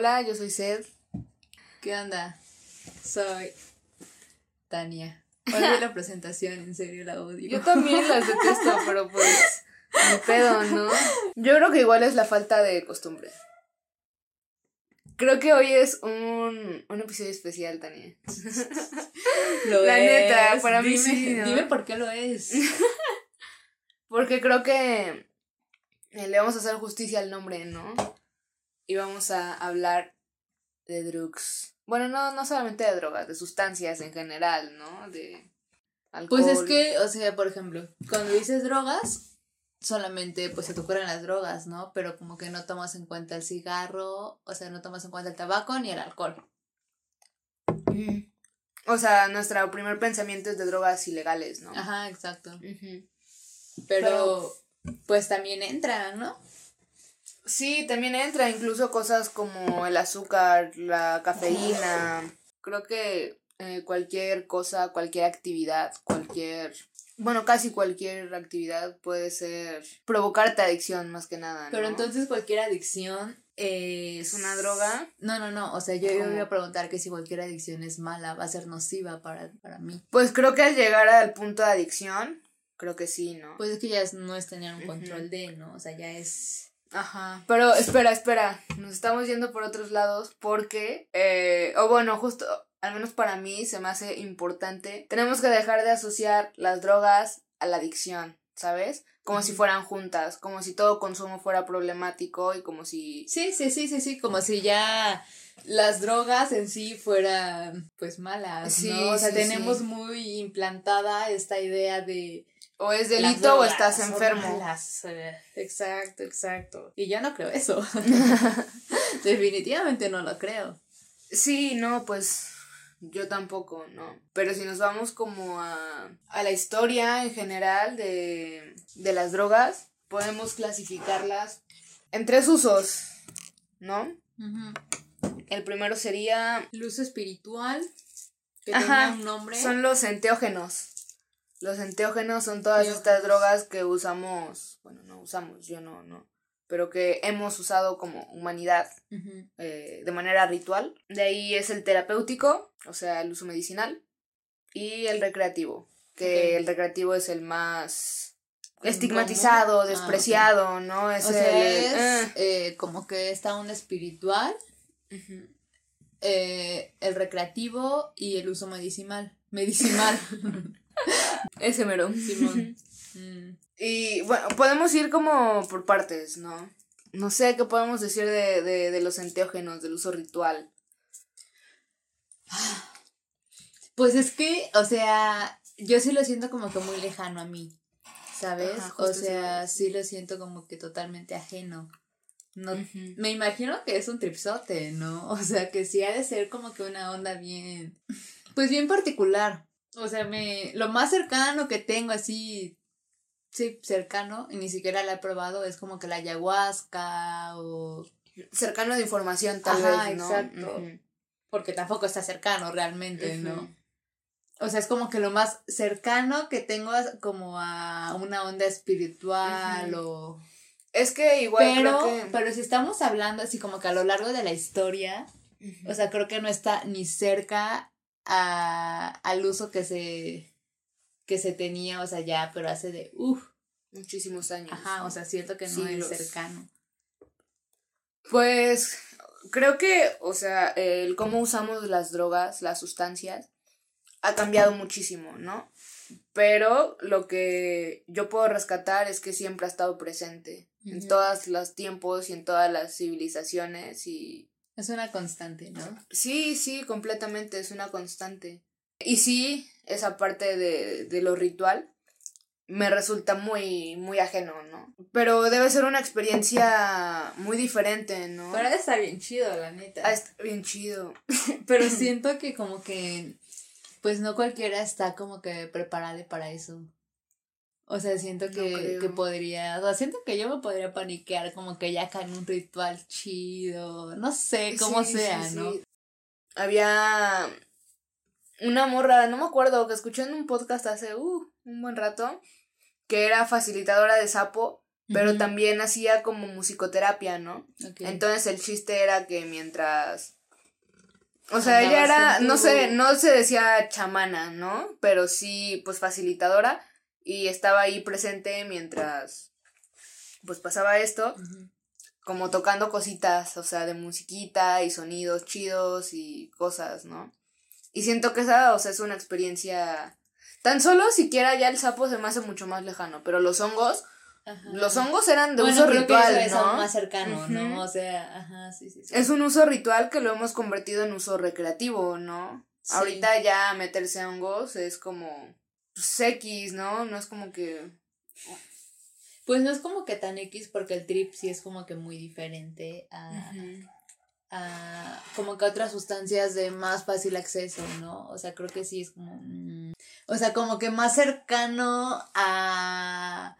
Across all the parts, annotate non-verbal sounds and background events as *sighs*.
Hola, yo soy Sed. ¿Qué onda? Soy Tania. Odio la *laughs* presentación, en serio la odio. Yo también las detesto, *laughs* pero pues ni pedo, ¿no? Yo creo que igual es la falta de costumbre. Creo que hoy es un, un episodio especial, Tania. *laughs* Lo La es. neta, para mí sí, ¿no? Dime por qué lo es. Porque creo que eh, le vamos a hacer justicia al nombre, ¿no? Y vamos a hablar de drugs. Bueno, no, no solamente de drogas, de sustancias en general, ¿no? De alcohol. Pues es que, o sea, por ejemplo, cuando dices drogas, solamente pues se te ocurren las drogas, ¿no? Pero como que no tomas en cuenta el cigarro, o sea, no tomas en cuenta el tabaco ni el alcohol. O sea, nuestro primer pensamiento es de drogas ilegales, ¿no? Ajá, exacto. Ujú. Pero, pues también entra, ¿no? Sí, también entra incluso cosas como el azúcar, la cafeína. Creo que eh, cualquier cosa, cualquier actividad, cualquier... Bueno, casi cualquier actividad puede ser... provocarte adicción más que nada. Pero ¿no? entonces cualquier adicción es... ¿Es una droga? No, no, no. O sea, yo, ¿Cómo? iba a preguntar que si cualquier adicción es mala, va a ser nociva para, para mí. Pues creo que al llegar al punto de adicción, creo que sí, ¿no? Pues es que ya es- no es tener un control de, ¿no? O sea, ya es... Ajá. Pero espera, espera. Nos estamos yendo por otros lados porque, eh, o bueno, justo, al menos para mí se me hace importante. Tenemos que dejar de asociar las drogas a la adicción, ¿sabes? Como si fueran juntas, como si todo consumo fuera problemático y como si... Sí, sí, sí, sí, sí, como si ya las drogas en sí fueran pues malas, Sí, ¿no? O sea, sí, tenemos sí. muy implantada esta idea de O es las delito o estás enfermo. Eh, Exacto, exacto. Y yo no creo eso. *laughs* Definitivamente no lo creo. Sí, no, pues yo tampoco, ¿no? Pero si nos vamos como a, a la historia en general de, de las drogas, podemos clasificarlas en tres usos, ¿no? El primero sería... Luz espiritual, que Ajá, tenga un nombre. Son los enteógenos. Los enteógenos son todas estas drogas que usamos, bueno, no usamos, yo no, no, pero que hemos usado como humanidad eh, de manera ritual. De ahí es el terapéutico, o sea, el uso medicinal, y el recreativo, que el recreativo es el más ¿Cómo? estigmatizado, Ah, despreciado, ¿no? Es o sea, el... es eh. eh, como que está un espiritual, eh, el recreativo y el uso medicinal. Medicinal. *laughs* *laughs* Ese mero. Simón. *laughs* Mm. Y bueno, podemos ir como por partes, ¿no? No sé qué podemos decir de, de, de los enteógenos, del uso ritual. *sighs* Pues es que, o sea, yo sí lo siento como que muy lejano a mí, ¿sabes? Ajá, o sea, sí lo siento como que totalmente ajeno. No. Me imagino que es un tripsote, ¿no? *laughs* O sea, que sí ha de ser como que una onda bien, pues bien particular. O sea, me, lo más cercano que tengo así, sí, cercano, y ni siquiera la he probado, es como que la ayahuasca o... Cercano de información, tal Ajá, vez, ¿no? exacto. Porque tampoco está cercano realmente, ¿no? O sea, es como que lo más cercano que tengo es como a una onda espiritual o... Es que igual Pero, creo que... pero si estamos hablando así como que a lo largo de la historia, o sea, creo que no está ni cerca a, al uso que se, que se tenía, o sea, ya, pero hace de, uff, Muchísimos años. ajá, o sea, siento que no Siglos. es cercano. Pues creo que, o sea, el cómo usamos las drogas, las sustancias, ha cambiado muchísimo, ¿no? Pero lo que yo puedo rescatar es que siempre ha estado presente en todos los tiempos y en todas las civilizaciones y Es una constante, ¿no? sí, sí, completamente es una constante. Y sí, esa parte de, de lo ritual me resulta muy, muy ajeno, ¿no? Pero debe ser una experiencia muy diferente, ¿no? Pero está bien chido, la neta. Ah, está bien chido. *laughs* Pero *laughs* siento que como que, pues no cualquiera está como que preparada para eso. O sea, siento que, que podría, o sea, siento que yo me podría paniquear como que ya acá en un ritual chido, no sé cómo Sí, sea, sí, ¿no? sí. Había una morra, no me acuerdo, que escuché en un podcast hace uh, un buen rato, que era facilitadora de sapo pero también hacía como musicoterapia, ¿no? Entonces el chiste era que mientras... O sea, Andabas ella era, no sé, no se decía chamana, ¿no? Pero sí, pues facilitadora y estaba ahí presente mientras, pues pasaba esto, como tocando cositas, o sea, de musiquita y sonidos chidos y cosas, ¿no? Y siento que esa, o sea, es una experiencia... Tan solo siquiera ya el sapo se me hace mucho más lejano, pero los hongos, Ajá. los hongos eran de bueno, uso creo ritual, que eso es ¿no? más cercano. ¿no? O sea, ajá, sí, sí, sí. Es un uso ritual que lo hemos convertido en uso recreativo, ¿no? Sí. Ahorita ya meterse hongos es como pues, X, ¿no? No es como que Pues no es como que tan X porque el trip sí es como que muy diferente a, a como que otras sustancias de más fácil acceso, ¿no? O sea, creo que sí es como mm, o sea, como que más cercano a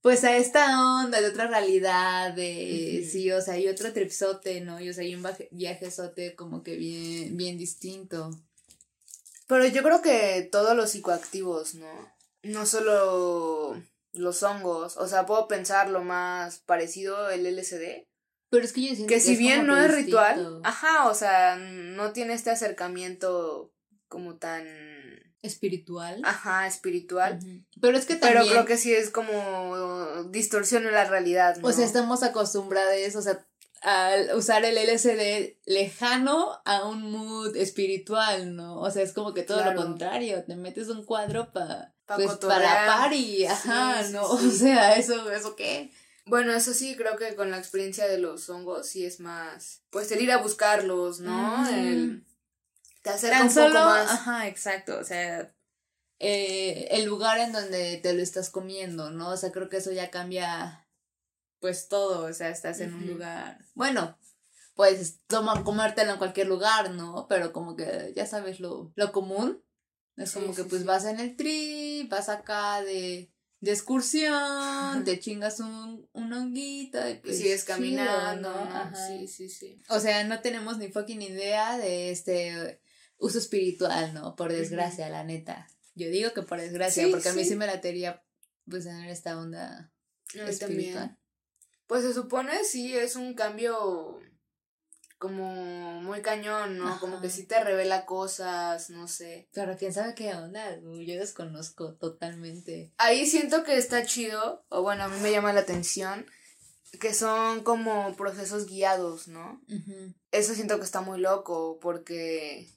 pues a esta onda de otra realidad de sí, o sea, hay otro tripsote, ¿no? Y o sea, hay un viaje- viajezote como que bien bien distinto. Pero yo creo que todos los psicoactivos, ¿no? No solo los hongos, o sea, puedo pensar lo más parecido el LSD, Pero es que yo siento que si bien no es ritual, distinto. ajá, o sea, no tiene este acercamiento como tan, espiritual. ajá, espiritual. Pero es que Pero también creo que sí es como distorsiona la realidad, ¿no? O sea, estamos acostumbrados, o sea, a usar el LSD lejano a un mood espiritual, ¿no? O sea, es como que todo Claro. lo contrario, te metes un cuadro pa, Pa pues, para party, ajá, Sí, ¿no? sí. *laughs* O sea, eso, ¿eso qué? Bueno, eso sí, creo que con la experiencia de los hongos sí es más, pues el ir a buscarlos, ¿no? El te acerca Tan un poco más. ajá, exacto, o sea, eh, el lugar en donde te lo estás comiendo, ¿no? O sea, creo que eso ya cambia, pues todo, o sea, estás en un lugar, bueno, puedes tomar, comértelo en cualquier lugar, ¿no? Pero como que ya sabes lo, lo común, es Sí, como que sí, pues sí. vas en el trip, vas acá de, de excursión, *laughs* te chingas un, un honguito y Y pues sigues caminando, ¿no? ¿no? Ajá. Sí, sí, sí. O sea, no tenemos ni fucking idea de este uso espiritual, ¿no? Por desgracia, la neta. Yo digo que por desgracia, porque a mí sí. me latería pues tener esta onda espiritual. también. Pues se supone sí es un cambio como muy cañón, ¿no? Como que sí te revela cosas, no sé. Pero quién sabe qué onda, yo desconozco totalmente. Ahí siento que está chido, o bueno, a mí me llama la atención, que son como procesos guiados, ¿no? Eso siento que está muy loco, porque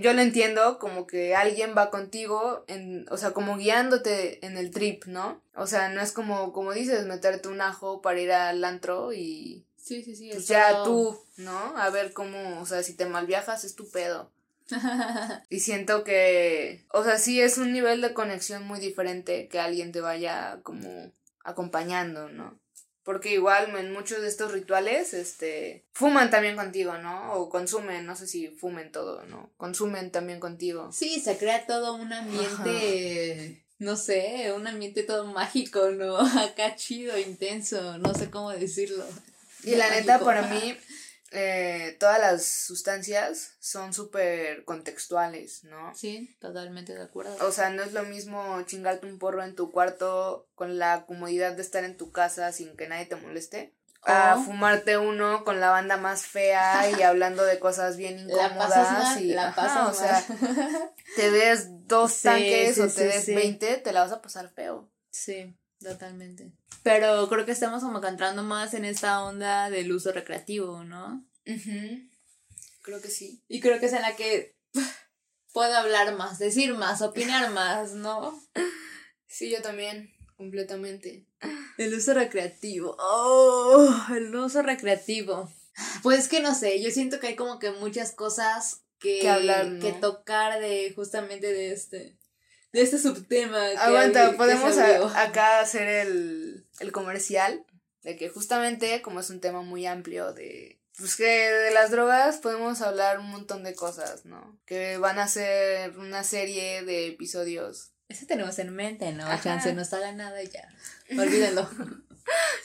yo lo entiendo como que alguien va contigo, en, o sea, como guiándote en el trip, ¿no? O sea, no es como, como dices, meterte un ajo para ir al antro y Sí, sí, sí. pues es ya todo- tú, ¿no? A ver cómo, o sea, si te malviajas es tu pedo. *laughs* Y siento que, o sea, sí es un nivel de conexión muy diferente que alguien te vaya como acompañando, ¿no? Porque igual en muchos de estos rituales, este, fuman también contigo, ¿no? O consumen, no sé si fumen todo, ¿no? Consumen también contigo. sí, se crea todo un ambiente, no sé, un ambiente todo mágico, ¿no? *laughs* Acá chido, intenso, no sé cómo decirlo. Y la Mágico. neta, para mí, eh, todas las sustancias son súper contextuales, ¿no? Sí, totalmente de acuerdo. O sea, no es lo mismo chingarte un porro en tu cuarto con la comodidad de estar en tu casa sin que nadie te moleste. A O- fumarte uno con la banda más fea y *laughs* hablando de cosas bien La incómodas. pasas mal, y, la ajá, pasas o sea, te des dos Sí, tanques sí, o sí, te des sí. 20, te la vas a pasar feo. Sí, totalmente. Pero creo que estamos como que entrando más en esta onda del uso recreativo, ¿no? Creo que sí. Y creo que es en la que puedo hablar más, decir más, opinar *laughs* más, ¿no? Sí, yo también, completamente. El uso recreativo. Oh, el uso recreativo. Pues que no sé, yo siento que hay como que muchas cosas que, Que hablar, ¿no? que tocar de justamente de este de este subtema. que Aguanta, podemos a- acá hacer el, el comercial de que justamente como es un tema muy amplio de pues que de las drogas podemos hablar un montón de cosas, ¿no? Que van a ser una serie de episodios. Eso tenemos en mente, ¿no? Ajá. Chance, no sale nada y ya. Olvídenlo. *laughs*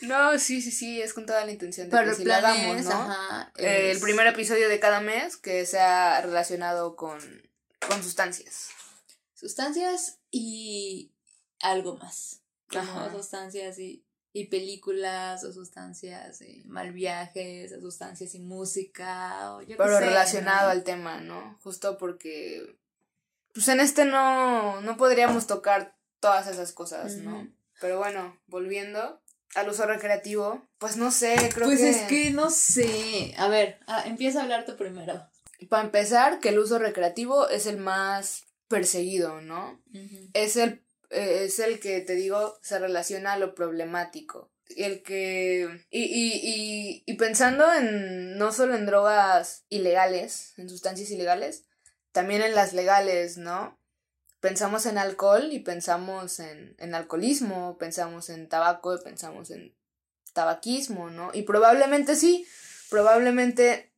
No, sí, sí, sí, es con toda la intención de Pero que lo plan hagamos, es, ¿no? ajá, Eh, el primer episodio de cada mes que sea relacionado con, con sustancias. Sustancias y algo más. Como Ajá. sustancias y, y películas o sustancias y mal viajes o sustancias y música o yo Pero sé, relacionado ¿no? al tema, ¿no? Justo porque, pues en este no, no podríamos tocar todas esas cosas, ¿no? Pero bueno, volviendo al uso recreativo, pues no sé, creo Pues que... es que no sé. A ver, ah, empieza a hablar tú primero. Para empezar, que el uso recreativo es el más perseguido, ¿no? Es el, eh, es el que, te digo, se relaciona a lo problemático. El que... Y, y, y, y pensando en no solo en drogas ilegales, en sustancias ilegales, también en las legales, ¿no? Pensamos en alcohol y pensamos en, en alcoholismo, pensamos en tabaco y pensamos en tabaquismo, ¿no? Y probablemente sí, probablemente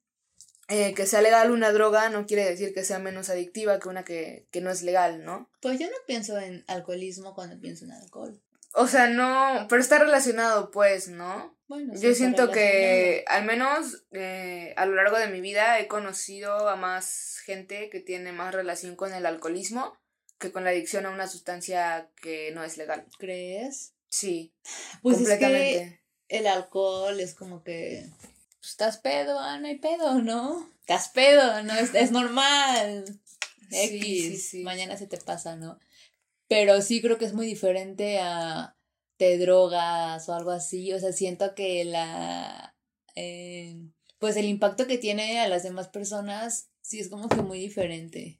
eh, que sea legal una droga no quiere decir que sea menos adictiva que una que, que no es legal, ¿no? Pues yo no pienso en alcoholismo cuando pienso en alcohol. O sea, no, pero está relacionado, pues, ¿no? Bueno, sí Yo siento que al menos eh, a lo largo de mi vida he conocido a más gente que tiene más relación con el alcoholismo que con la adicción a una sustancia que no es legal. ¿Crees? Sí, Pues es que completamente. el alcohol es como que estás pedo, ah, no hay pedo, ¿no? Estás pedo, ¿no? Es, es normal. Sí, X, sí, sí. mañana se te pasa, ¿no? Pero sí creo que es muy diferente a te drogas o algo así. O sea, siento que la. eh, pues el impacto que tiene a las demás personas sí es como que muy diferente.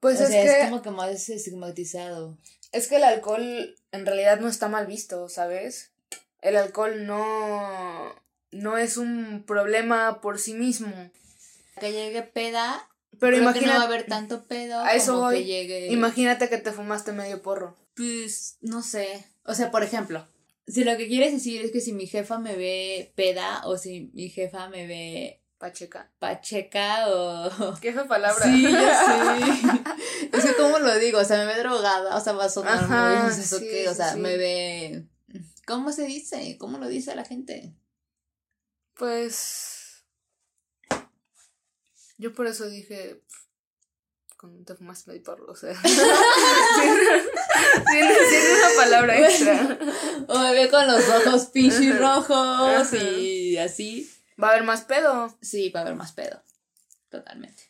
Pues o es sea, que es como que más estigmatizado. es que el alcohol en realidad no está mal visto, ¿sabes? El alcohol no no es un problema por sí mismo. Que llegue peda, Pero creo que no imagina, va a haber tanto pedo A eso como voy. que llegue. imagínate que te fumaste medio porro. Pues, no sé. O sea, por ejemplo, si lo que quieres decir es que si mi jefa me ve peda o si mi jefa me ve Pacheca. pacheca o... *laughs* ¿Qué esa palabra? Sí, ya *laughs* sé. es que, ¿cómo lo digo? O sea, me ve drogada, o sea, va a sonar Ajá, muy... no sé sí, qué, o sí, sea, sí. me ve... ¿Cómo se dice? ¿Cómo lo dice la gente? Pues. Yo por eso dije. Cuando te fumaste medio porro, o sea. *laughs* Tiene tiene una palabra extra. *laughs* O me ve con los ojos Ajá. rojos y así. Va a haber más pedo. Sí, va a haber más pedo. Totalmente.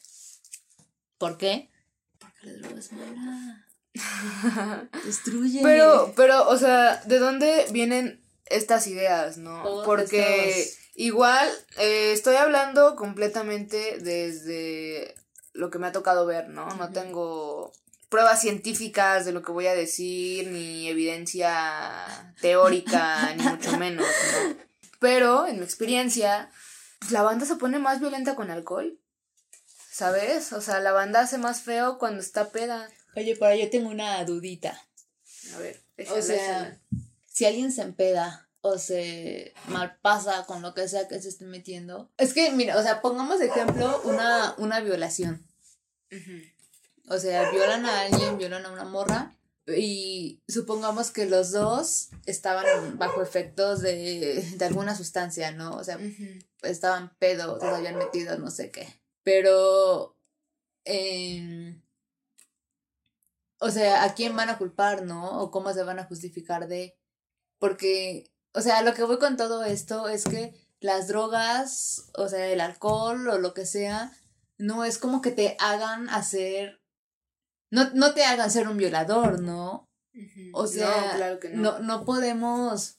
¿Por qué? Porque la droga es mala. *laughs* Destruye. Pero, pero, o sea, ¿de dónde vienen estas ideas, no? Porque estos- igual eh, estoy hablando completamente desde lo que me ha tocado ver, ¿no? No tengo pruebas científicas de lo que voy a decir, ni evidencia teórica, ni mucho *laughs* menos, ¿no? Pero, en mi experiencia, pues, la banda se pone más violenta con alcohol. ¿Sabes? O sea, la banda hace más feo cuando está peda. Oye, pero yo tengo una dudita. A ver, O sea, si alguien se empeda o se malpasa con lo que sea que se esté metiendo. Es que, mira, o sea, pongamos de ejemplo una, una violación. O sea, violan a alguien, violan a una morra. Y supongamos que los dos estaban bajo efectos de, de alguna sustancia, ¿no? O sea, estaban pedos, se habían metido, no sé qué. Pero, em, o sea, ¿a quién van a culpar, no? O cómo se van a justificar de... Porque, o sea, lo que voy con todo esto es que las drogas, o sea, el alcohol o lo que sea, no es como que te hagan hacer... No, no te hagan ser un violador, ¿no? O sea, no, claro que no. no, no podemos.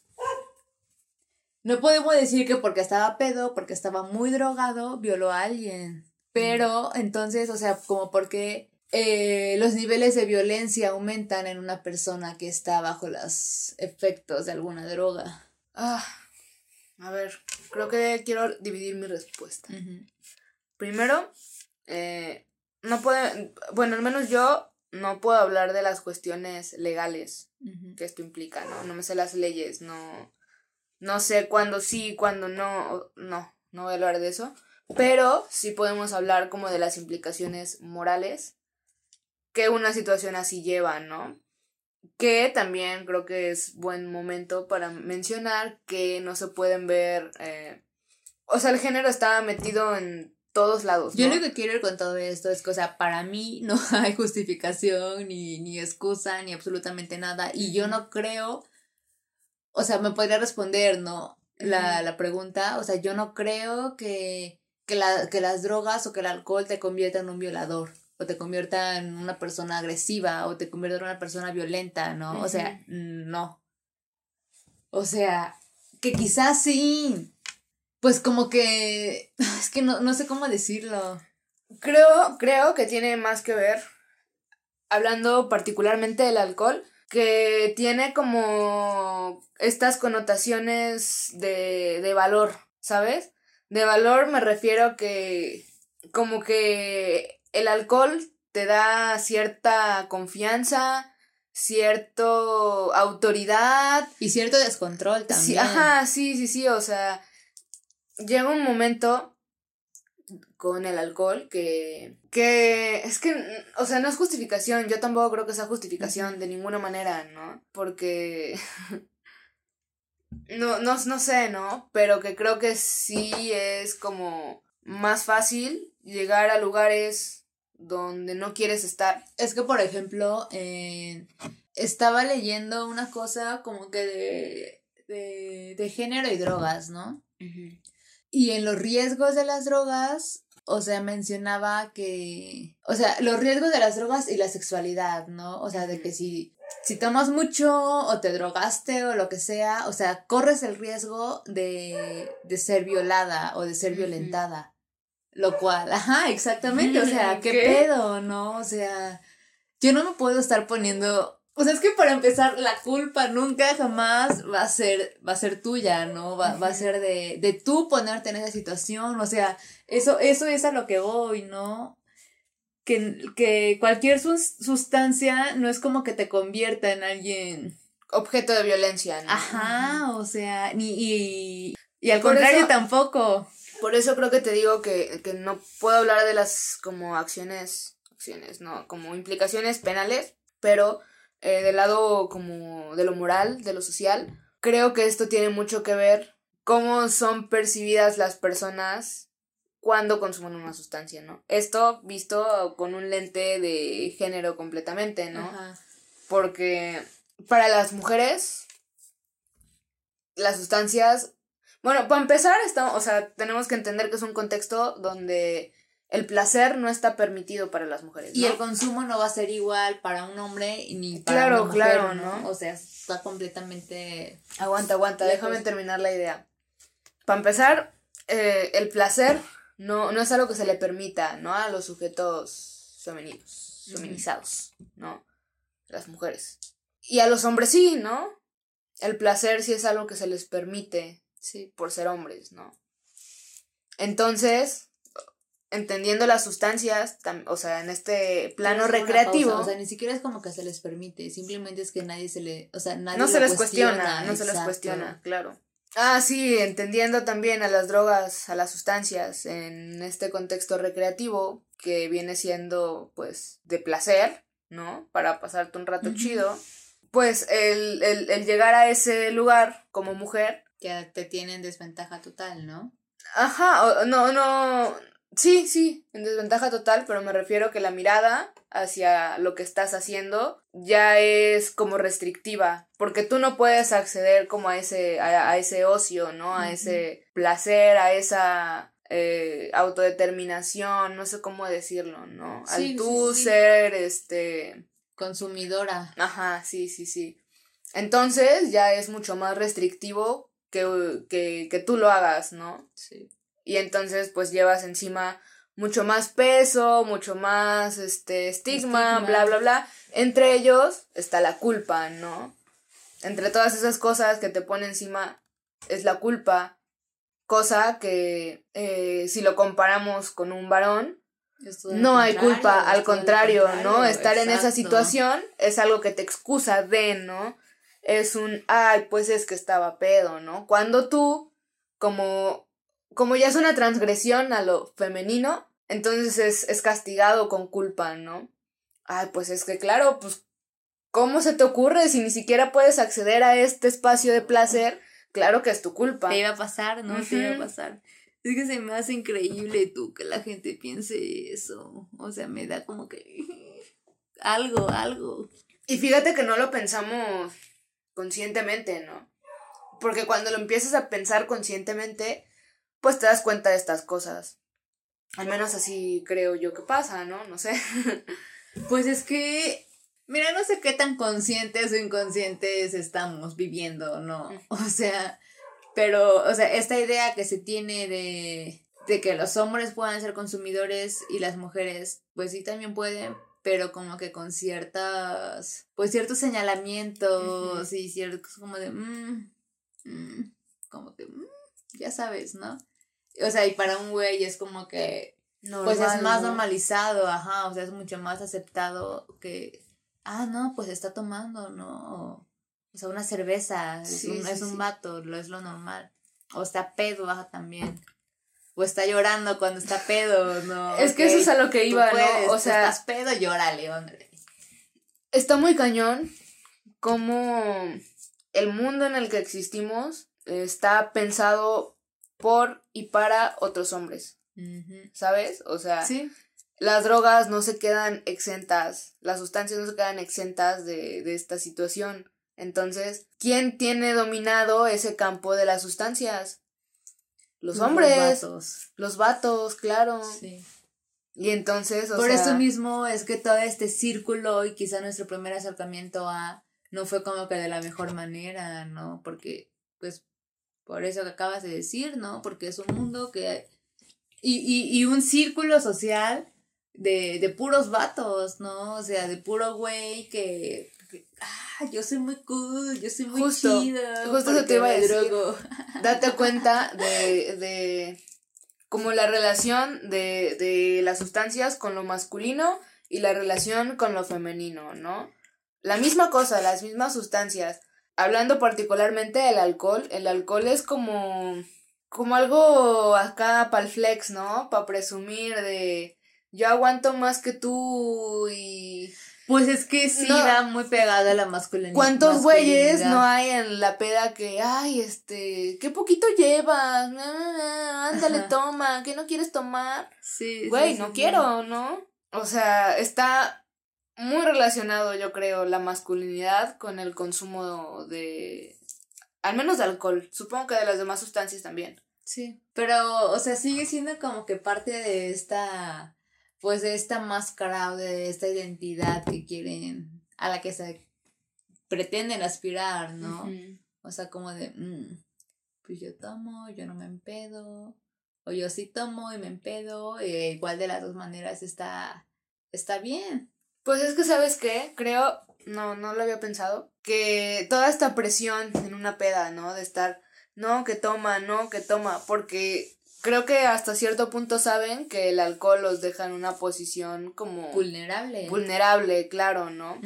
No podemos decir que porque estaba pedo, porque estaba muy drogado, violó a alguien. Pero entonces, o sea, como porque eh, los niveles de violencia aumentan en una persona que está bajo los efectos de alguna droga. Ah, a ver, creo que quiero dividir mi respuesta. Primero, eh, no puede, bueno, al menos yo no puedo hablar de las cuestiones legales que esto implica, ¿no? No me sé las leyes, no, no sé cuándo sí, cuándo no, no, no voy a hablar de eso, pero sí podemos hablar como de las implicaciones morales que una situación así lleva, ¿no? Que también creo que es buen momento para mencionar que no se pueden ver, eh, o sea, el género está metido en todos lados, Yo lo que quiero ir con todo esto es que, o sea, para mí no *laughs* hay justificación, ni, ni excusa, ni absolutamente nada. Y yo no creo o sea, me podría responder, ¿no? La, la pregunta, o sea, yo no creo que, que, la, que las drogas o que el alcohol te convierta en un violador o te convierta en una persona agresiva o te convierta en una persona violenta, ¿no? O sea, no. O sea, que quizás sí. Pues como que. *sighs* Es que no, no sé cómo decirlo. Creo, creo que tiene más que ver, hablando particularmente del alcohol, que tiene como estas connotaciones de, de valor, ¿sabes? De valor me refiero que como que el alcohol te da cierta confianza, cierto autoridad. Y cierto descontrol también. Sí, ajá, sí, sí, sí, o sea, llega un momento con el alcohol que, que es que, o sea, no es justificación, yo tampoco creo que sea justificación de ninguna manera, ¿no? Porque... *laughs* no, no, no sé, ¿no? Pero que creo que sí es como más fácil llegar a lugares donde no quieres estar. Es que, por ejemplo, estaba leyendo una cosa como que de, de, de género y drogas, ¿no? Y en los riesgos de las drogas, o sea, mencionaba que, o sea, los riesgos de las drogas y la sexualidad, ¿no? O sea, de que si, si tomas mucho o te drogaste o lo que sea, o sea, corres el riesgo de, de ser violada o de ser violentada. Lo cual, ajá, exactamente, o sea, ¿qué, pedo, no? O sea, yo no me puedo estar poniendo, o sea, es que para empezar, la culpa nunca jamás va a ser, va a ser tuya, ¿no? Va, va a ser de, de tú ponerte en esa situación, o sea, eso, eso es a lo que voy, ¿no? Que, que cualquier sustancia no es como que te convierta en alguien objeto de violencia, ¿no? Ajá, o sea, ni y, y al contrario tampoco. Por eso creo que te digo que, no puedo hablar de las como acciones, acciones, no, como implicaciones penales, pero eh, del lado como de lo moral, de lo social, creo que esto tiene mucho que ver cómo son percibidas las personas cuando consumen una sustancia, ¿no? Esto visto con un lente de género completamente, ¿no? Porque para las mujeres las sustancias bueno, para empezar, estamos, o sea, tenemos que entender que es un contexto donde el placer no está permitido para las mujeres. Y el consumo no va a ser igual para un hombre ni para una mujer, claro, ¿no? O sea, está completamente. Aguanta, aguanta, déjame terminar la idea. Para empezar, eh, el placer no, no es algo que se le permita, ¿no? A los sujetos femeninos, feminizados, ¿no? Las mujeres. Y a los hombres sí, ¿no? El placer sí es algo que se les permite Sí. Por ser hombres, ¿no? Entonces, entendiendo las sustancias, o sea, en este plano recreativo. O sea, ni siquiera es como que se les permite, simplemente es que nadie se le, o sea, nadie no se les cuestiona, no se les cuestiona, claro. Ah, sí, entendiendo también a las drogas, a las sustancias en este contexto recreativo que viene siendo pues de placer, ¿no? Para pasarte un rato chido. Pues el, el, el llegar a ese lugar como mujer que te tienen desventaja total, ¿no? Ajá, no, no, sí, sí, en desventaja total, pero me refiero que la mirada hacia lo que estás haciendo ya es como restrictiva, porque tú no puedes acceder como a ese, a, ese ocio, ¿no? A ese placer, a esa eh, autodeterminación, no sé cómo decirlo, ¿no? Al tú ser, este... Consumidora. Ajá, sí, sí, sí. Entonces ya es mucho más restrictivo que, que, tú lo hagas, ¿no? Sí. Y entonces pues llevas encima mucho más peso, mucho más este estigma, bla bla bla. Entre ellos está la culpa, ¿no? Entre todas esas cosas que te pone encima es la culpa, cosa que eh, si lo comparamos con un varón, no hay culpa, al contrario, ¿no? Estar en esa situación es algo que te excusa de, ¿no? Es un, ay, pues es que estaba pedo, ¿no? Cuando tú, como, como ya es una transgresión a lo femenino, entonces es, es castigado con culpa, ¿no? Ay, pues es que claro, pues, ¿cómo se te ocurre si ni siquiera puedes acceder a este espacio de placer? Claro que es tu culpa. Te iba a pasar, ¿no? Te iba a pasar. Es que se me hace increíble tú que la gente piense eso. O sea, me da como que *laughs* algo, algo. Y fíjate que no lo pensamos conscientemente, ¿no? Porque cuando lo empiezas a pensar conscientemente, pues te das cuenta de estas cosas. Al menos así creo yo que pasa, ¿no? No sé. *laughs* Pues es que, mira, no sé qué tan conscientes o inconscientes estamos viviendo, ¿no? O sea, pero, o sea, esta idea que se tiene de, de que los hombres puedan ser consumidores y las mujeres, pues sí también pueden, pero como que con ciertas, pues ciertos señalamientos y ciertos como de, mmm, como que, mmm, ya sabes, ¿no? O sea, y para un güey es como que, pues es más normalizado, ajá, o sea, es mucho más aceptado que, ah, no, pues está tomando, ¿no? O sea, una cerveza, es, un, es un vato, lo es lo normal. O está pedo, ajá, también. O está llorando cuando está pedo, ¿no? Es que eso es a lo que iba, ¿no? O sea, estás pedo, llórale, hombre. Está muy cañón como el mundo en el que existimos está pensado por y para otros hombres. ¿Sabes? O sea, las drogas no se quedan exentas, las sustancias no se quedan exentas de, de esta situación. Entonces, ¿quién tiene dominado ese campo de las sustancias? Los hombres. Los vatos. Los vatos, claro. Sí. Y entonces, o Por eso mismo es que todo este círculo y quizá nuestro primer acercamiento a no fue como que de la mejor manera, ¿no? Porque, pues, por eso que acabas de decir, ¿no? Porque es un mundo que... Y, y, y un círculo social de, de puros vatos, ¿no? O sea, de puro güey que ah, yo soy muy cool, yo soy muy justo, Justo eso te iba a decir. *laughs* Date cuenta de, de como la relación de, de las sustancias con lo masculino y la relación con lo femenino, ¿no? La misma cosa, las mismas sustancias. Hablando particularmente del alcohol, el alcohol es como como algo acá para el flex, ¿no? Para presumir de yo aguanto más que tú y pues es que sí da muy pegada a la masculinidad. ¿Cuántos güeyes no hay en la peda que, ay, este, qué poquito llevas? ándale, toma, ¿qué no quieres tomar? Sí. Güey, no quiero, ¿no? O sea, está muy relacionado, yo creo, la masculinidad con el consumo de, al menos de alcohol. Supongo que de las demás sustancias también. Sí, pero, o sea, sigue siendo como que parte de esta pues de esta máscara o de esta identidad que quieren, a la que se pretenden aspirar, ¿no? O sea, como de, mm, pues yo tomo, yo no me empedo, o yo sí tomo y me empedo, e igual de las dos maneras está, está bien. Pues es que, ¿sabes qué? Creo, no, no lo había pensado, que toda esta presión en una peda, ¿no? De estar, no, que toma, no, que toma, porque creo que hasta cierto punto saben que el alcohol los deja en una posición como vulnerable. Vulnerable, claro, ¿no?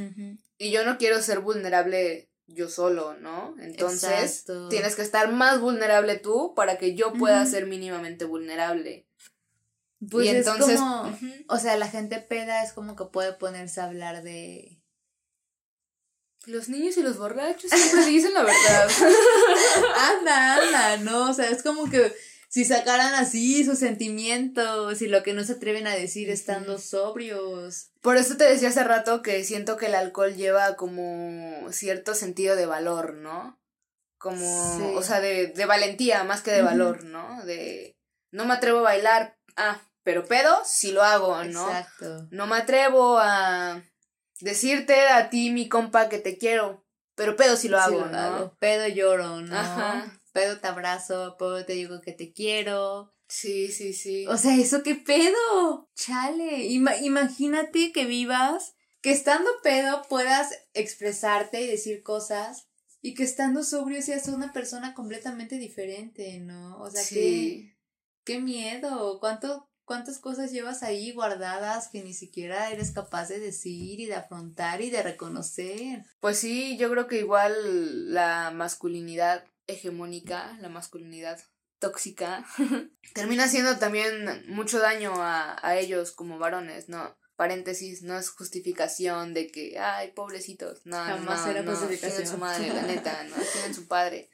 Y yo no quiero ser vulnerable yo solo, ¿no? Entonces, tienes que estar más vulnerable tú para que yo pueda ser mínimamente vulnerable. Pues y entonces, como, o sea, la gente peda es como que puede ponerse a hablar de los niños y los borrachos siempre *laughs* dicen la verdad. *laughs* anda, anda, no, o sea, es como que si sacaran así sus sentimientos y lo que no se atreven a decir estando sobrios. Por eso te decía hace rato que siento que el alcohol lleva como cierto sentido de valor, ¿no? Como, o sea, de, de, valentía más que de valor, ¿no? De, no me atrevo a bailar, ah, pero pedo, sí lo hago, ¿no? Exacto. No me atrevo a decirte a ti, mi compa, que te quiero, pero pedo sí lo hago, ¿no? Pedo lloro, ¿no? Ajá pedo te abrazo, pedo te digo que te quiero. Sí, sí, sí. O sea, ¿eso qué pedo? Chale. imagínate que vivas, que estando pedo puedas expresarte y decir cosas y que estando sobrio seas una persona completamente diferente, ¿no? O sea, sí. qué, qué miedo. ¿Cuánto, ¿Cuántas cosas llevas ahí guardadas que ni siquiera eres capaz de decir y de afrontar y de reconocer? Pues sí, yo creo que igual la masculinidad hegemónica, la masculinidad tóxica, *laughs* termina haciendo también mucho daño a, a ellos como varones, ¿no? Paréntesis, no es justificación de que, ay, pobrecitos, no, Jamás no, era no, justificación. su madre, la neta, *laughs* no, tienen su padre.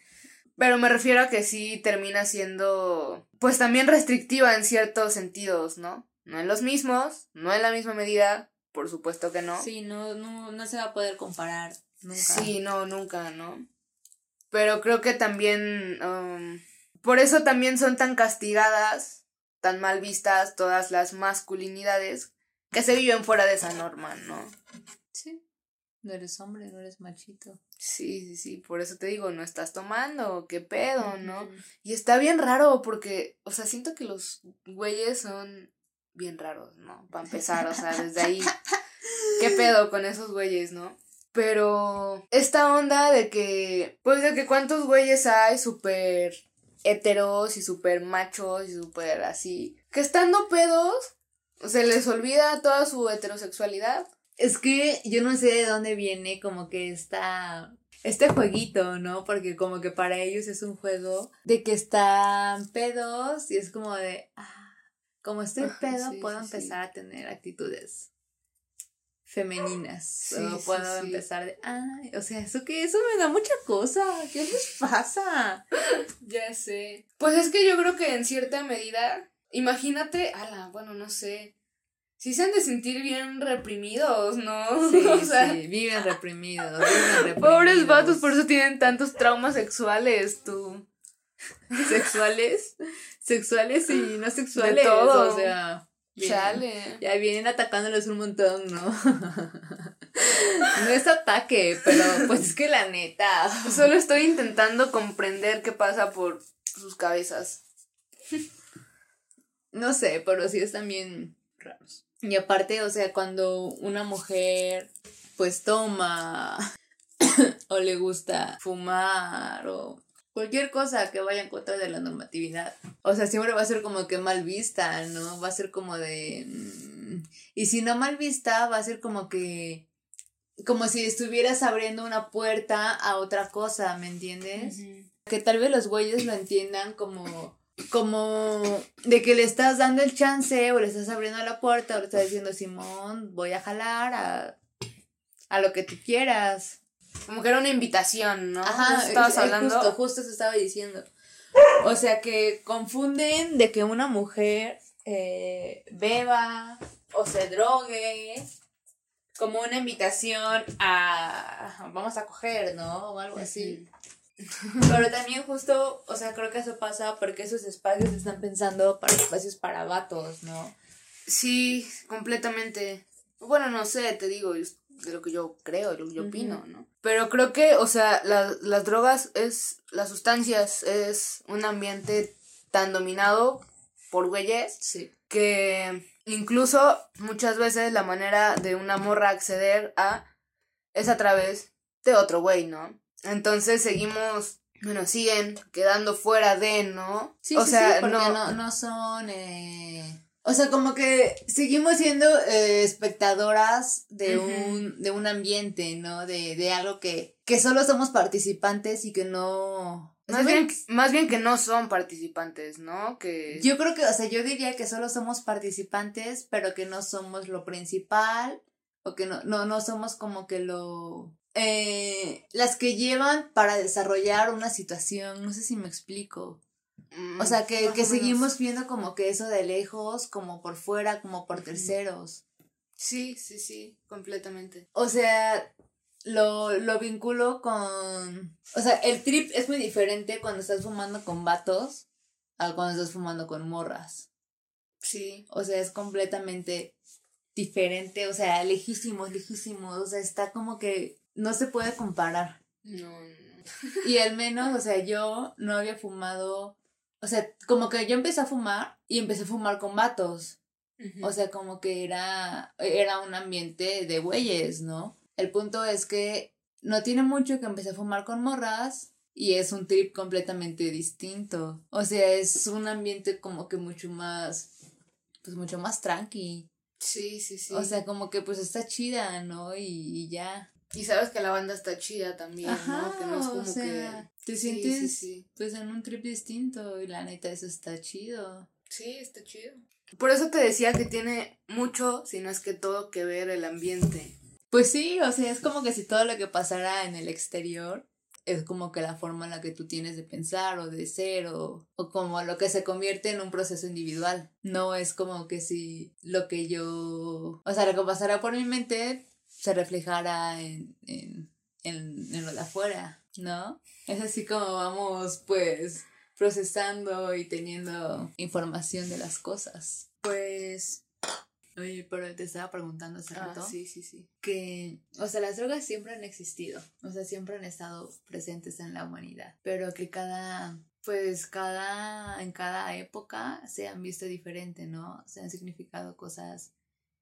Pero me refiero a que sí termina siendo, pues también restrictiva en ciertos sentidos, ¿no? No en los mismos, no en la misma medida, por supuesto que no. Sí, no, no, no se va a poder comparar nunca. Sí, no, nunca, ¿no? Pero creo que también, um, por eso también son tan castigadas, tan mal vistas todas las masculinidades que se viven fuera de esa norma, ¿no? Sí. No eres hombre, no eres machito. Sí, sí, sí, por eso te digo, no estás tomando, qué pedo, ¿no? Y está bien raro porque, o sea, siento que los güeyes son bien raros, ¿no? Para empezar, o sea, desde ahí, qué pedo con esos güeyes, ¿no? Pero esta onda de que, pues de que cuántos güeyes hay súper heteros y súper machos y súper así, que estando pedos, se les olvida toda su heterosexualidad. Es que yo no sé de dónde viene como que esta este jueguito, ¿no? Porque como que para ellos es un juego de que están pedos y es como de, ah, como estoy pedo, puedo empezar a tener actitudes femeninas. o puedo empezar de, ay, o sea, eso que eso me da mucha cosa. ¿Qué les pasa? *laughs* ya sé. Pues es que yo creo que en cierta medida, imagínate, ala, bueno, no sé. Sí se han de sentir bien reprimidos, ¿no? *laughs* Sí, o sea, sí, viven *laughs* reprimidos, viven reprimidos. Pobres vatos, por eso tienen tantos traumas sexuales, tú. ¿Sexuales? Sexuales y no sexuales. De todo. O sea. Chale. Ya vienen atacándoles un montón, ¿no? *laughs* no es ataque, pero pues es que la neta. Solo estoy intentando comprender qué pasa por sus cabezas. No sé, pero sí están bien raros. Y aparte, o sea, cuando una mujer pues toma *coughs* o le gusta fumar o cualquier cosa que vaya en contra de la normatividad. O sea, siempre va a ser como que mal vista, ¿no? Va a ser como de... Mm, y si no mal vista, va a ser como que... Como si estuvieras abriendo una puerta a otra cosa, ¿me entiendes? Que tal vez los güeyes lo entiendan como... Como de que le estás dando el chance o le estás abriendo la puerta o le estás diciendo, Simón, voy a jalar a, a lo que tú quieras. Como que era una invitación, ¿no? Ajá, estabas hablando. Justo, justo se estaba diciendo. O sea que confunden de que una mujer eh, beba o se drogue como una invitación a vamos a coger, ¿no? O algo así. Pero también justo, o sea, creo que eso pasa porque esos espacios están pensando para espacios para vatos, ¿no? Sí, completamente. Bueno, no sé, te digo, de lo que yo creo, lo que yo opino, ¿no? Pero creo que, o sea, las drogas es, las sustancias es un ambiente tan dominado por güeyes sí. que incluso muchas veces la manera de una morra acceder a es a través de otro güey, ¿no? Entonces seguimos, bueno, siguen quedando fuera de, ¿no? Sí, o sea, porque no, no, son... Eh o sea, como que seguimos siendo eh, espectadoras de, un, de un ambiente, ¿no? De, de algo que, que solo somos participantes y que no... Más bien, más bien que no son participantes, ¿no? Que... Yo creo que, o sea, yo diría que solo somos participantes, pero que no somos lo principal, o que no, no, no somos como que lo... Eh, las que llevan para desarrollar una situación, no sé si me explico. O sea, que, que seguimos viendo como que eso de lejos, como por fuera, como por terceros. Sí, sí, sí, completamente. O sea, lo, lo vinculo con... O sea, el trip es muy diferente cuando estás fumando con vatos a cuando estás fumando con morras. Sí. O sea, es completamente diferente, o sea, lejísimos, lejísimos, o sea, está como que no se puede comparar. No, no. Y al menos, o sea, yo no había fumado o sea, como que yo empecé a fumar y empecé a fumar con vatos. O sea, como que era, era un ambiente de güeyes, ¿no? El punto es que no tiene mucho que empecé a fumar con morras y es un trip completamente distinto. O sea, es un ambiente como que mucho más, pues mucho más tranqui. Sí, sí, sí. O sea, como que pues está chida, ¿no? Y, y ya. Y sabes que la banda está chida también, ¿no? Que no es como que. Te sientes pues en un trip distinto y la neta eso está chido. Sí, está chido. Por eso te decía que tiene mucho, si no es que todo que ver el ambiente. Pues sí, o sea, es como que si todo lo que pasara en el exterior es como que la forma en la que tú tienes de pensar o de ser o, o como lo que se convierte en un proceso individual. No es como que si lo que yo, o sea, lo que pasara por mi mente se reflejara en, en, en, lo de afuera. ¿no? Es así como vamos, pues, procesando y teniendo información de las cosas. Pues, oye, pero te estaba preguntando hace Ah, rato sí, sí, sí. que, o sea, las drogas siempre han existido, o sea, siempre han estado presentes en la humanidad, pero que cada, pues, cada, en cada época se han visto diferente, ¿no? Se han significado cosas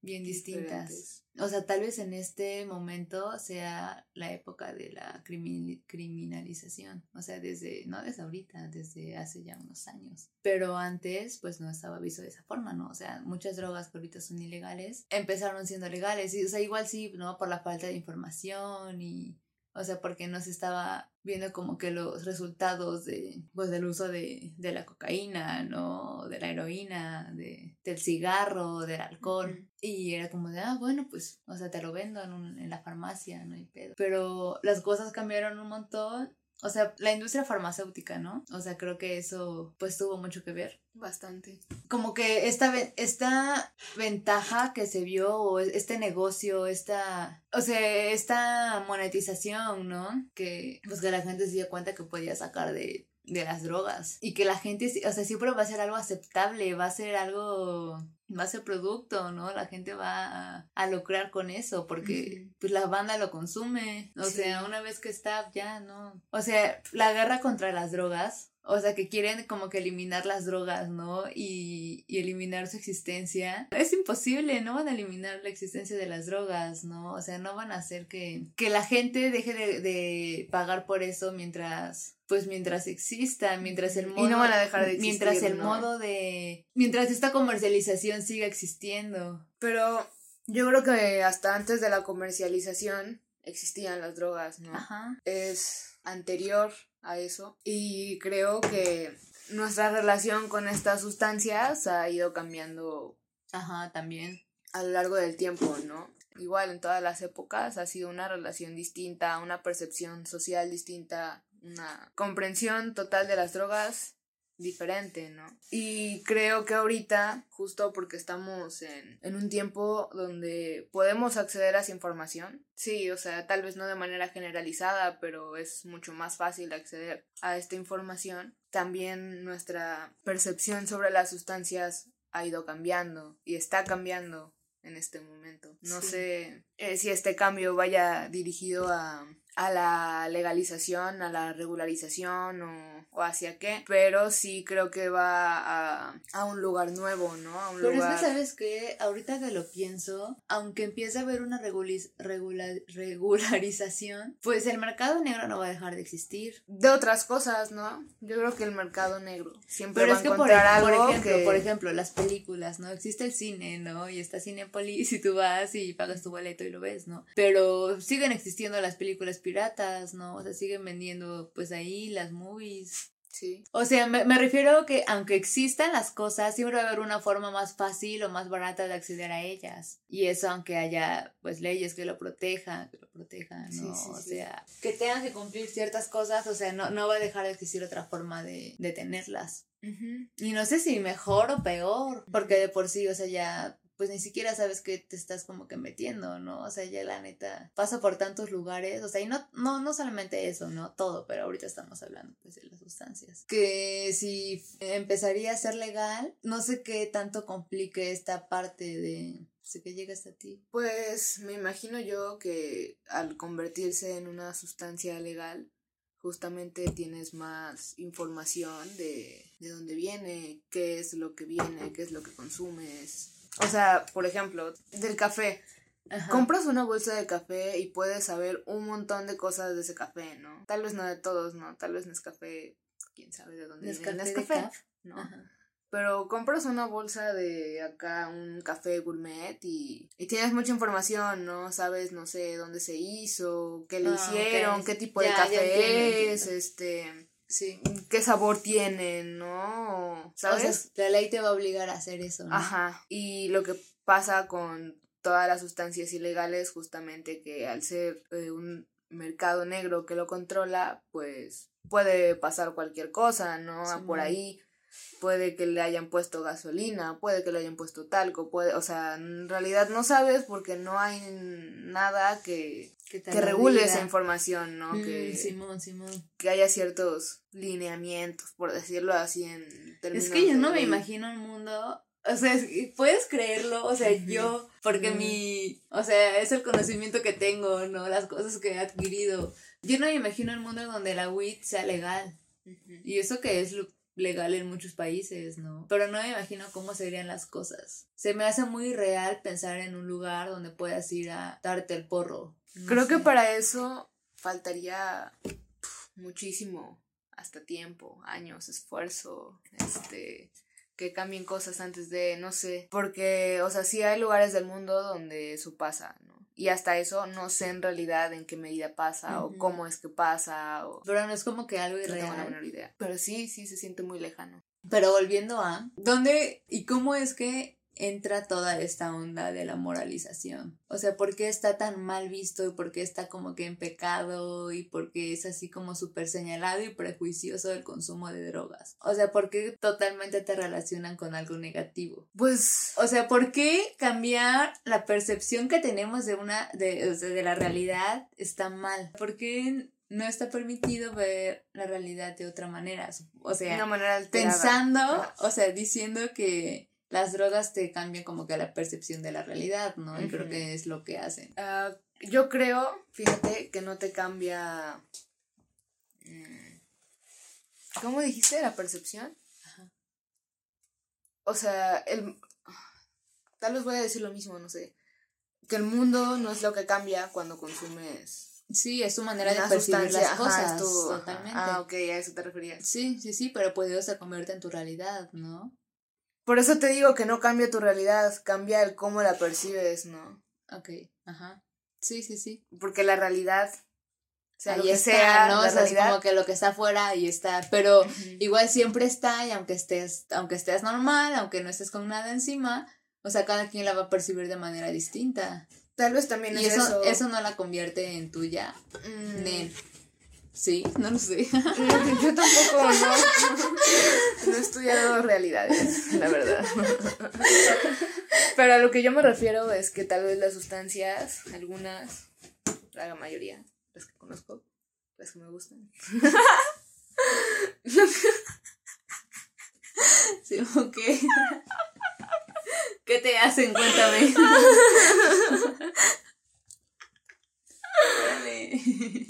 bien distintas. Diferentes. O sea, tal vez en este momento sea la época de la crimi- criminalización. O sea, desde, no desde ahorita, desde hace ya unos años. Pero antes, pues no estaba visto de esa forma, ¿no? O sea, muchas drogas que ahorita son ilegales empezaron siendo legales. Y, o sea, igual sí, ¿no? Por la falta de información y. O sea, porque no se estaba viendo como que los resultados de, pues, del uso de, de la cocaína, ¿no? De la heroína, de, del cigarro, del alcohol. Y era como de, ah, bueno, pues, o sea, te lo vendo en, un- en la farmacia, no hay pedo. Pero las cosas cambiaron un montón. O sea, la industria farmacéutica, ¿no? O sea, creo que eso, pues, tuvo mucho que ver. Bastante. Como que esta, esta ventaja que se vio, o este negocio, esta, o sea, esta monetización, ¿no? Que, pues, que la gente se dio cuenta que podía sacar de, de las drogas. Y que la gente, o sea, siempre va a ser algo aceptable, va a ser algo, va a ser producto, ¿no? La gente va a, a lucrar con eso porque, pues, la banda lo consume. O Sí. sea, una vez que está, ya, ¿no? O sea, la guerra contra las drogas. O sea, que quieren como que eliminar las drogas, ¿no? Y, y eliminar su existencia. Es imposible, no van a eliminar la existencia de las drogas, ¿no? O sea, no van a hacer que, que la gente deje de, de pagar por eso mientras, pues mientras exista, mientras el Y modo... no van a dejar de existir, Mientras el ¿no? modo de... Mientras esta comercialización siga existiendo. Pero yo creo que hasta antes de la comercialización existían las drogas, ¿no? Ajá. Es anterior a eso. Y creo que nuestra relación con estas sustancias ha ido cambiando Ajá, también. a lo largo del tiempo, ¿no? Igual en todas las épocas ha sido una relación distinta, una percepción social distinta, una comprensión total de las drogas diferente, ¿no? Y creo que ahorita, justo porque estamos en, en un tiempo donde podemos acceder a esa información, sí, o sea, tal vez no de manera generalizada, pero es mucho más fácil acceder a esta información, también nuestra percepción sobre las sustancias ha ido cambiando y está cambiando en este momento. No Sí. sé eh, si este cambio vaya dirigido a, a la legalización, a la regularización o, o hacia qué, pero sí creo que va a, a un lugar nuevo, ¿no? A un Pero lugar... es que, ¿sabes qué? Ahorita que lo pienso, aunque empiece a haber una regulis- regula- regularización, pues el mercado negro no va a dejar de existir. De otras cosas, ¿no? Yo creo que el mercado negro siempre Pero va es que, a por, encontrar por algo ejemplo, que... por ejemplo, las películas, ¿no? Existe el cine, ¿no? Y está Cinepolis y tú vas y pagas tu boleto y lo ves, ¿no? Pero siguen existiendo las películas piratas, ¿no? O sea, siguen vendiendo, pues ahí las movies. Sí. O sea, me, me refiero a que aunque existan las cosas, siempre va a haber una forma más fácil o más barata de acceder a ellas. Y eso aunque haya pues leyes que lo protejan, que lo protejan, ¿no? Sí, sí, o sea, que tengan que cumplir ciertas cosas, o sea, no, no va a dejar de existir otra forma de, de tenerlas. Y no sé si mejor o peor, porque de por sí, o sea, ya pues ni siquiera sabes que te estás como que metiendo, ¿no? O sea, ya la neta pasa por tantos lugares, o sea, y no, no, no solamente eso, ¿no? Todo, pero ahorita estamos hablando pues de las sustancias. Que si empezaría a ser legal, no sé qué tanto complique esta parte de... Que llega hasta ti. Pues me imagino yo que al convertirse en una sustancia legal, justamente tienes más información de, de dónde viene, qué es lo que viene, qué es lo que consumes. O sea, por ejemplo, del café. Ajá. Compras una bolsa de café y puedes saber un montón de cosas de ese café, ¿no? Tal vez no de todos, ¿no? Tal vez Nescafé, quién sabe de dónde viene Nescafé de Nescafé, Caf. ¿no? Ajá. Pero compras una bolsa de acá, un café gourmet y, y tienes mucha información, ¿no? Sabes, no sé, dónde se hizo, qué le Ah, hicieron, qué tipo de Ya, café entiendo, es, entiendo. este, Sí. qué sabor tiene, ¿no? ¿Sabes? O sea, la ley te va a obligar a hacer eso, ¿no? Ajá. Y lo que pasa con todas las sustancias ilegales, justamente que al ser eh, un mercado negro que lo controla, pues puede pasar cualquier cosa, ¿no? Simón. Por ahí puede que le hayan puesto gasolina, puede que le hayan puesto talco, puede, o sea, en realidad no sabes porque no hay nada que, que, regule esa información, ¿no? Mm, que, Simón, Simón. que haya ciertos lineamientos, por decirlo así en términos Es que yo no me imagino un mundo, o sea, es- puedes creerlo, o sea, yo, porque mi, o sea, es el conocimiento que tengo, ¿no? Las cosas que he adquirido. Yo no me imagino un mundo donde la weed sea legal. Y eso que es legal en muchos países, ¿no? Pero no me imagino cómo serían las cosas. Se me hace muy real pensar en un lugar donde puedas ir a darte el porro. No Creo que para eso faltaría muchísimo, hasta tiempo, años, esfuerzo, este, que cambien cosas antes de, no sé, porque, o sea, sí hay lugares del mundo donde eso pasa, ¿no? Y hasta eso no sé en realidad en qué medida pasa o cómo es que pasa o Pero no es como que algo no tengo la irreal. menor idea. Pero sí, sí se siente muy lejano. Pero volviendo a, ¿dónde y cómo es que entra toda esta onda de la moralización? O sea, ¿por qué está tan mal visto y por qué está como que en pecado y por qué es así como súper señalado y prejuicioso el consumo de drogas? O sea, ¿por qué totalmente te relacionan con algo negativo? Pues, O sea, ¿por qué cambiar la percepción que tenemos de una, de, o sea, de la realidad está mal? ¿Por qué no está permitido ver la realidad de otra manera? O sea, una manera pensando, o sea, diciendo que las drogas te cambian como que la percepción de la realidad, ¿no? Y creo que es lo que hacen. Ah, yo creo, fíjate, que no te cambia. mm, ¿Cómo dijiste? ¿La percepción? Ajá. O sea, el. Tal vez voy a decir lo mismo, no sé. Que el mundo no es lo que cambia cuando consumes. Sí, es su manera de percibir las cosas, es tu- totalmente. Ah, ok, a eso te referías. Sí, sí, sí, pero pues eso se convierte en tu realidad, ¿no? Por eso te digo que no cambia tu realidad, cambia el cómo la percibes, ¿no? Ok, ajá. Sí, sí, sí. Porque la realidad. O sea, Ahí ya está, sea ¿no? la O sea, es como que lo que está afuera ahí está, pero igual siempre está y aunque estés, aunque estés normal, aunque no estés con nada encima, o sea, cada quien la va a percibir de manera distinta. Tal vez también Y es eso, eso. eso no la convierte en tuya. Mm. Nel. Sí, no lo sé. *laughs* Yo tampoco, no. *laughs* No he estudiado realidades, la verdad. Pero a lo que yo me refiero es que tal vez las sustancias, algunas, la mayoría, las que conozco, las que me gustan, *laughs* Sí, ok. ¿Qué te hacen? Cuéntame.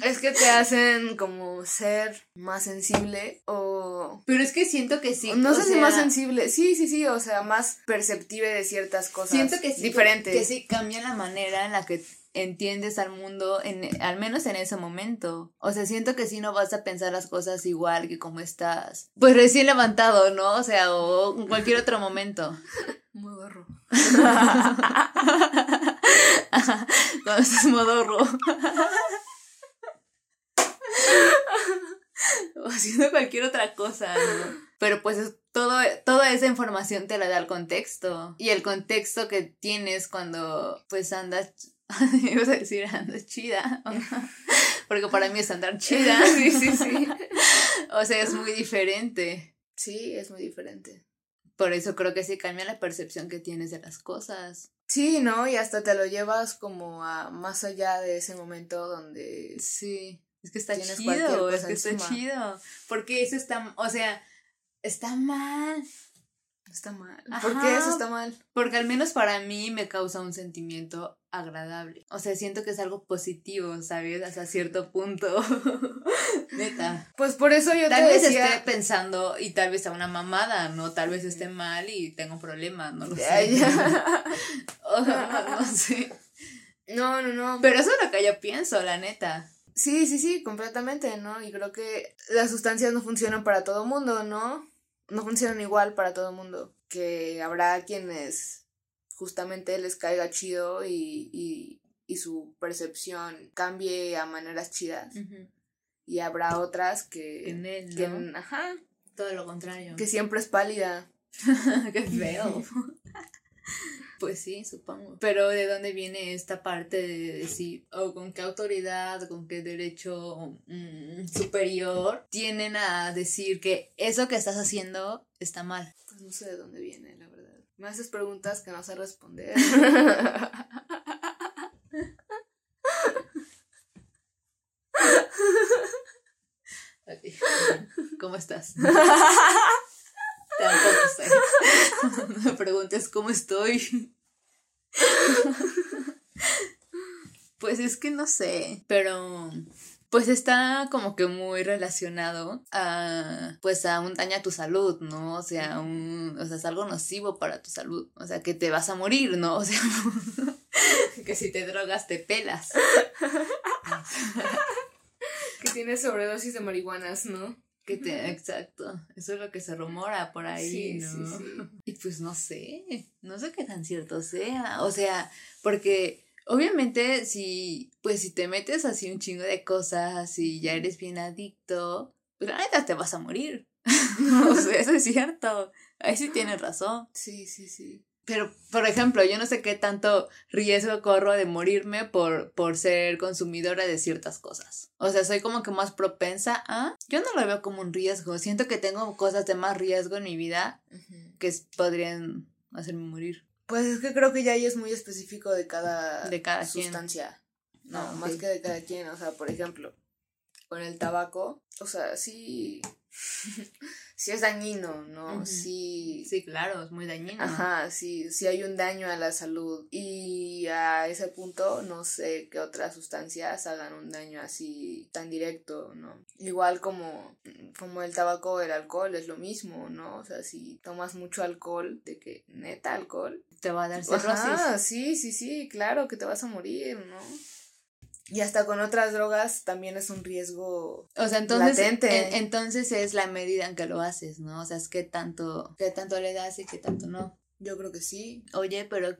Es que te hacen como ser más sensible o... Pero es que siento que sí. no sé si más sensible, sí, sí, sí, o sea, más perceptive de ciertas cosas Siento que sí. diferentes. Que sí cambia la manera en la que entiendes al mundo, en, al menos en ese momento. O sea, siento que sí no vas a pensar las cosas igual que como estás. Pues recién levantado, ¿no? O sea, o en cualquier otro momento. *laughs* *laughs* Modo rojo. Cuando estás modorro. o haciendo cualquier otra cosa, ¿no? Pero pues es todo, toda esa información te la da el contexto. Y el contexto que tienes cuando pues andas, *laughs* ibas a decir andas chida. *laughs* Porque para mí es andar chida. sí, sí, sí. O sea, es muy diferente. Sí, es muy diferente. Por eso creo que sí cambia la percepción que tienes de las cosas. Sí, ¿no? Y hasta te lo llevas como a más allá de ese momento donde... Sí, es que está chido, es que está chido. Porque eso está, o sea, está mal. Está mal. Ajá. ¿Por qué eso está mal? Porque al menos para mí me causa un sentimiento agradable. O sea, siento que es algo positivo, ¿sabes? Hasta cierto punto. *laughs* Neta. Pues por eso yo Tal te vez decía... esté pensando y tal vez sea una mamada, ¿no? Tal vez esté mal y tenga un problema, no lo sé. Ya, ya. *laughs* O sea, no sé. No, no, no. Pero eso es lo que yo pienso, la neta. Sí, sí, sí, completamente, ¿no? Y creo que las sustancias no funcionan para todo mundo, ¿no? No funcionan igual para todo mundo. Que habrá quienes justamente les caiga chido y, y, y su percepción cambie a maneras chidas. Y habrá otras que... En él, que ¿no? ajá, Todo lo contrario. que siempre es pálida. *laughs* Qué feo. *laughs* Pues sí, supongo. Pero ¿de dónde viene esta parte de decir, o con qué autoridad, con qué derecho mm, superior tienen a decir que eso que estás haciendo está mal? Pues no sé de dónde viene, la verdad. Me haces preguntas que no sé responder. ¿Cómo estás? *laughs* Me *laughs* preguntes cómo estoy. *laughs* Pues es que no sé, pero pues está como que muy relacionado a pues a un daño a tu salud, ¿no? O sea, un o sea, es algo nocivo para tu salud, o sea, que te vas a morir, ¿no? O sea, *laughs* que si te drogas te pelas. que tienes sobredosis de marihuanas, ¿no? Que te, exacto, eso es lo que se rumora por ahí, ¿no? *laughs* Y pues no sé, no sé qué tan cierto sea, o sea, porque obviamente si, pues si te metes así un chingo de cosas y ya eres bien adicto, pues la neta te vas a morir, *laughs* o *laughs* sea, eso es cierto, ahí sí tienes razón. Sí, sí, sí. Pero, por ejemplo, yo no sé qué tanto riesgo corro de morirme por, por ser consumidora de ciertas cosas. O sea, soy como que más propensa a... Yo no lo veo como un riesgo. Siento que tengo cosas de más riesgo en mi vida que podrían hacerme morir. Pues es que creo que ya ahí es muy específico de cada, de cada sustancia. No, ah, más que de cada quien. O sea, por ejemplo, con el tabaco, o sea, sí *laughs* sí es dañino, ¿no? Sí. Sí, claro, es muy dañino. Ajá, sí, sí hay un daño a la salud. Y a ese punto no sé qué otras sustancias hagan un daño así tan directo, ¿no? Igual como, como el tabaco o el alcohol es lo mismo, ¿no? O sea, si tomas mucho alcohol, de que neta alcohol. Te va a dar cirrosis. Ajá, sí, sí, sí, claro que te vas a morir, ¿no? Y hasta con otras drogas también es un riesgo o sea, entonces, latente. entonces es la medida en que lo haces, ¿no? O sea, es que tanto, qué tanto le das y qué tanto no. Yo creo que sí. Oye, pero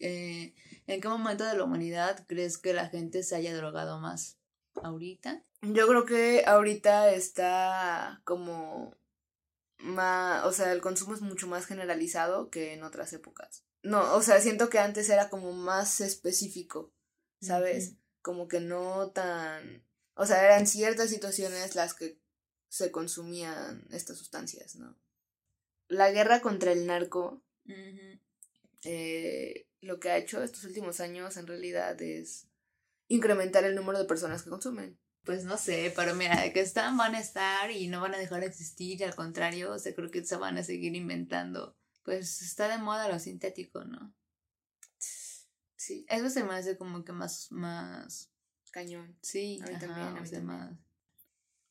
eh, ¿en qué momento de la humanidad crees que la gente se haya drogado más? ¿Ahorita? Yo creo que ahorita está como más, o sea, el consumo es mucho más generalizado que en otras épocas. No, o sea, siento que antes era como más específico, ¿sabes? Como que no tan... O sea, eran ciertas situaciones las que se consumían estas sustancias, ¿no? La guerra contra el narco, eh, lo que ha hecho estos últimos años en realidad es incrementar el número de personas que consumen. Pues no sé, pero mira, que están, van a estar y no van a dejar de existir, y al contrario, o sea, creo que se van a seguir inventando. Pues está de moda lo sintético, ¿no? Sí. Eso se me hace como que más, más... Cañón. Sí, a mí también, Más.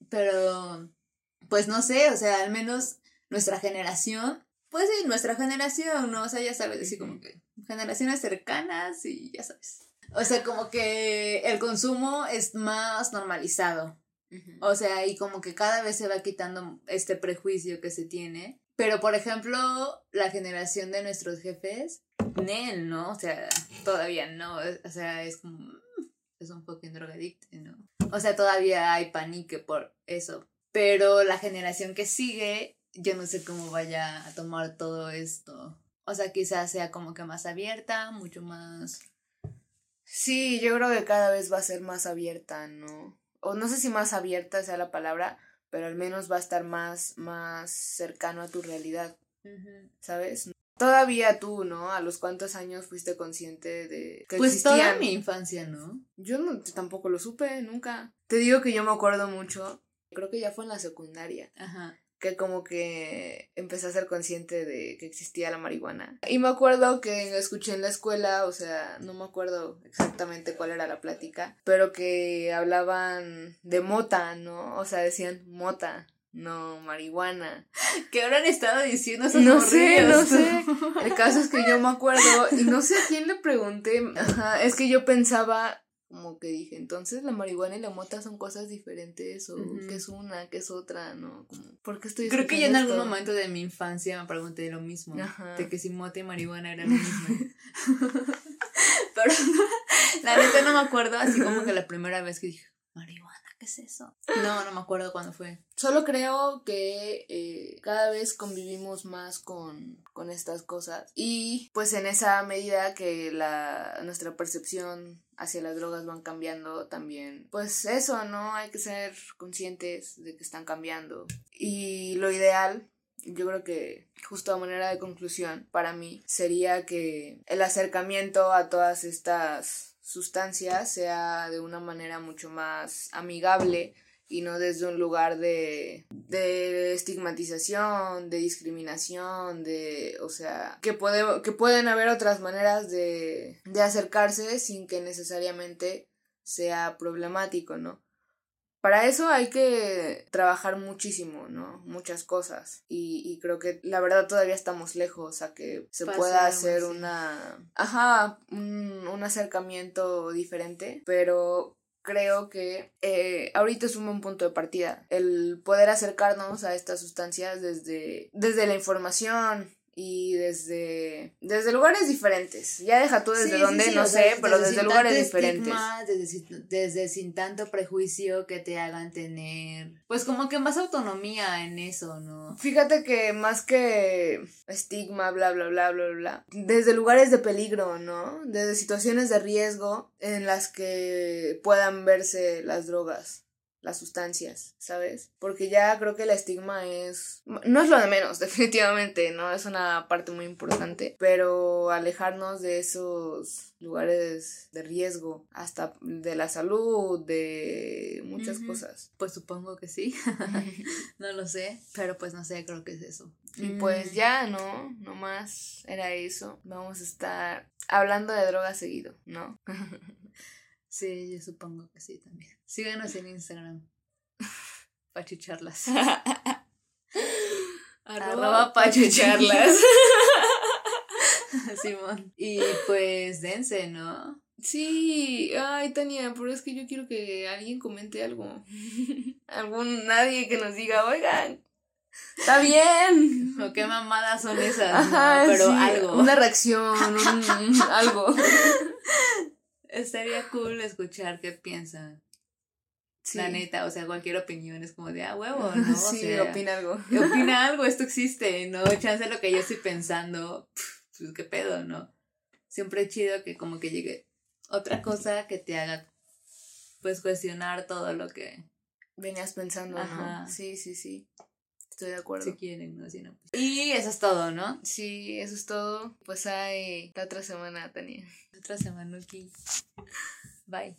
Pero, pues no sé, o sea, al menos nuestra generación, pues sí, nuestra generación, ¿no? O sea, ya sabes, así como que generaciones cercanas y ya sabes. O sea, como que el consumo es más normalizado. O sea, y como que cada vez se va quitando este prejuicio que se tiene. Pero, por ejemplo, la generación de nuestros jefes, Nel, ¿no? O sea, todavía no. O sea, es como. Mm, es un fucking drogadicto, ¿no? O sea, todavía hay panique por eso. Pero la generación que sigue, yo no sé cómo vaya a tomar todo esto. O sea, quizás sea como que más abierta, mucho más. Sí, yo creo que cada vez va a ser más abierta, ¿no? O no sé si más abierta sea la palabra, pero al menos va a estar más, más cercano a tu realidad. ¿Sabes? Todavía tú, ¿no? ¿A los cuántos años fuiste consciente de que Pues toda mi infancia, ¿no? Yo no, tampoco lo supe, nunca. Te digo que yo me acuerdo mucho, creo que ya fue en la secundaria. Ajá. Que como que empecé a ser consciente de que existía la marihuana. Y me acuerdo que escuché en la escuela, o sea, no me acuerdo exactamente cuál era la plática, pero que hablaban de mota, ¿no? O sea, decían mota no, marihuana. *laughs* ¿Qué habrán estado diciendo esos No sé, no sé. El caso es que yo me acuerdo y no sé a quién le pregunté. Ajá, es que yo pensaba, como que dije, entonces la marihuana y la mota son cosas diferentes o que es una, que es otra, ¿no? Como, ¿Por qué estoy Creo que yo en algún momento de mi infancia me pregunté lo mismo, de que si mota y marihuana eran *laughs* lo mismo. *laughs* Pero *laughs* la neta no me acuerdo, así como que la primera vez que dije, marihuana, ¿qué es eso? No, no me acuerdo cuándo fue. Solo creo que eh, cada vez convivimos más con, con estas cosas y pues en esa medida que la, nuestra percepción hacia las drogas van cambiando también. Pues eso, ¿no? Hay que ser conscientes de que están cambiando. Y lo ideal, yo creo que justo a manera de conclusión para mí sería que el acercamiento a todas estas sustancias sea de una manera mucho más amigable y no desde un lugar de, de estigmatización, de discriminación, de, o sea, que, puede, que pueden haber otras maneras de, de acercarse sin que necesariamente sea problemático, ¿no? Para eso hay que trabajar muchísimo, ¿no? Muchas cosas. Y, y creo que la verdad todavía estamos lejos a que se pueda hacer una... Ajá, un, un acercamiento diferente. Pero creo que eh, ahorita es un buen punto de partida. El poder acercarnos a estas sustancias desde, desde la información, y desde desde lugares diferentes. Ya deja tú desde dónde, no sé, pero desde, lugares diferentes. Desde, desde, sin tanto prejuicio que te hagan tener, pues como que más autonomía en eso, ¿no? Fíjate que más que estigma, bla, bla, bla, bla, bla, desde lugares de peligro, ¿no? Desde situaciones de riesgo en las que puedan verse las drogas las sustancias, ¿sabes? Porque ya creo que el estigma es... No es lo de menos, *laughs* definitivamente, ¿no? Es una parte muy importante, pero alejarnos de esos lugares de riesgo, hasta de la salud, de muchas cosas. Pues supongo que sí, *laughs* no lo sé, pero pues no sé, creo que es eso. Y pues mm. ya, ¿no? Nomás era eso. Vamos a estar hablando de drogas seguido, ¿no? *laughs* Sí, yo supongo que sí también. Síganos en Instagram. *laughs* Pachucharlas. *laughs* Arroba pachucharlas. *laughs* Simón. Y pues dense, ¿no? Sí, ay Tania, pero es que yo quiero que alguien comente algo. Algún nadie que nos diga, oigan, está bien. O qué mamadas son esas, pero algo. Una reacción, algo. Estaría cool escuchar qué piensan. La neta, o sea, cualquier opinión es como de, ah, huevo, *laughs* ¿no? sí, opina algo. *laughs* Opina *laughs* algo, esto existe, ¿no? Chance lo que yo estoy pensando, pues qué pedo, ¿no? Siempre es chido que como que llegue otra cosa que te haga, pues, cuestionar todo lo que... Venías pensando, ¿no? Sí, sí, sí. Estoy de acuerdo. Si quieren, ¿no? Si no pues. Y eso es todo, ¿no? Sí, eso es todo. Pues hay la otra semana, Tania. La otra semana, aquí. Bye.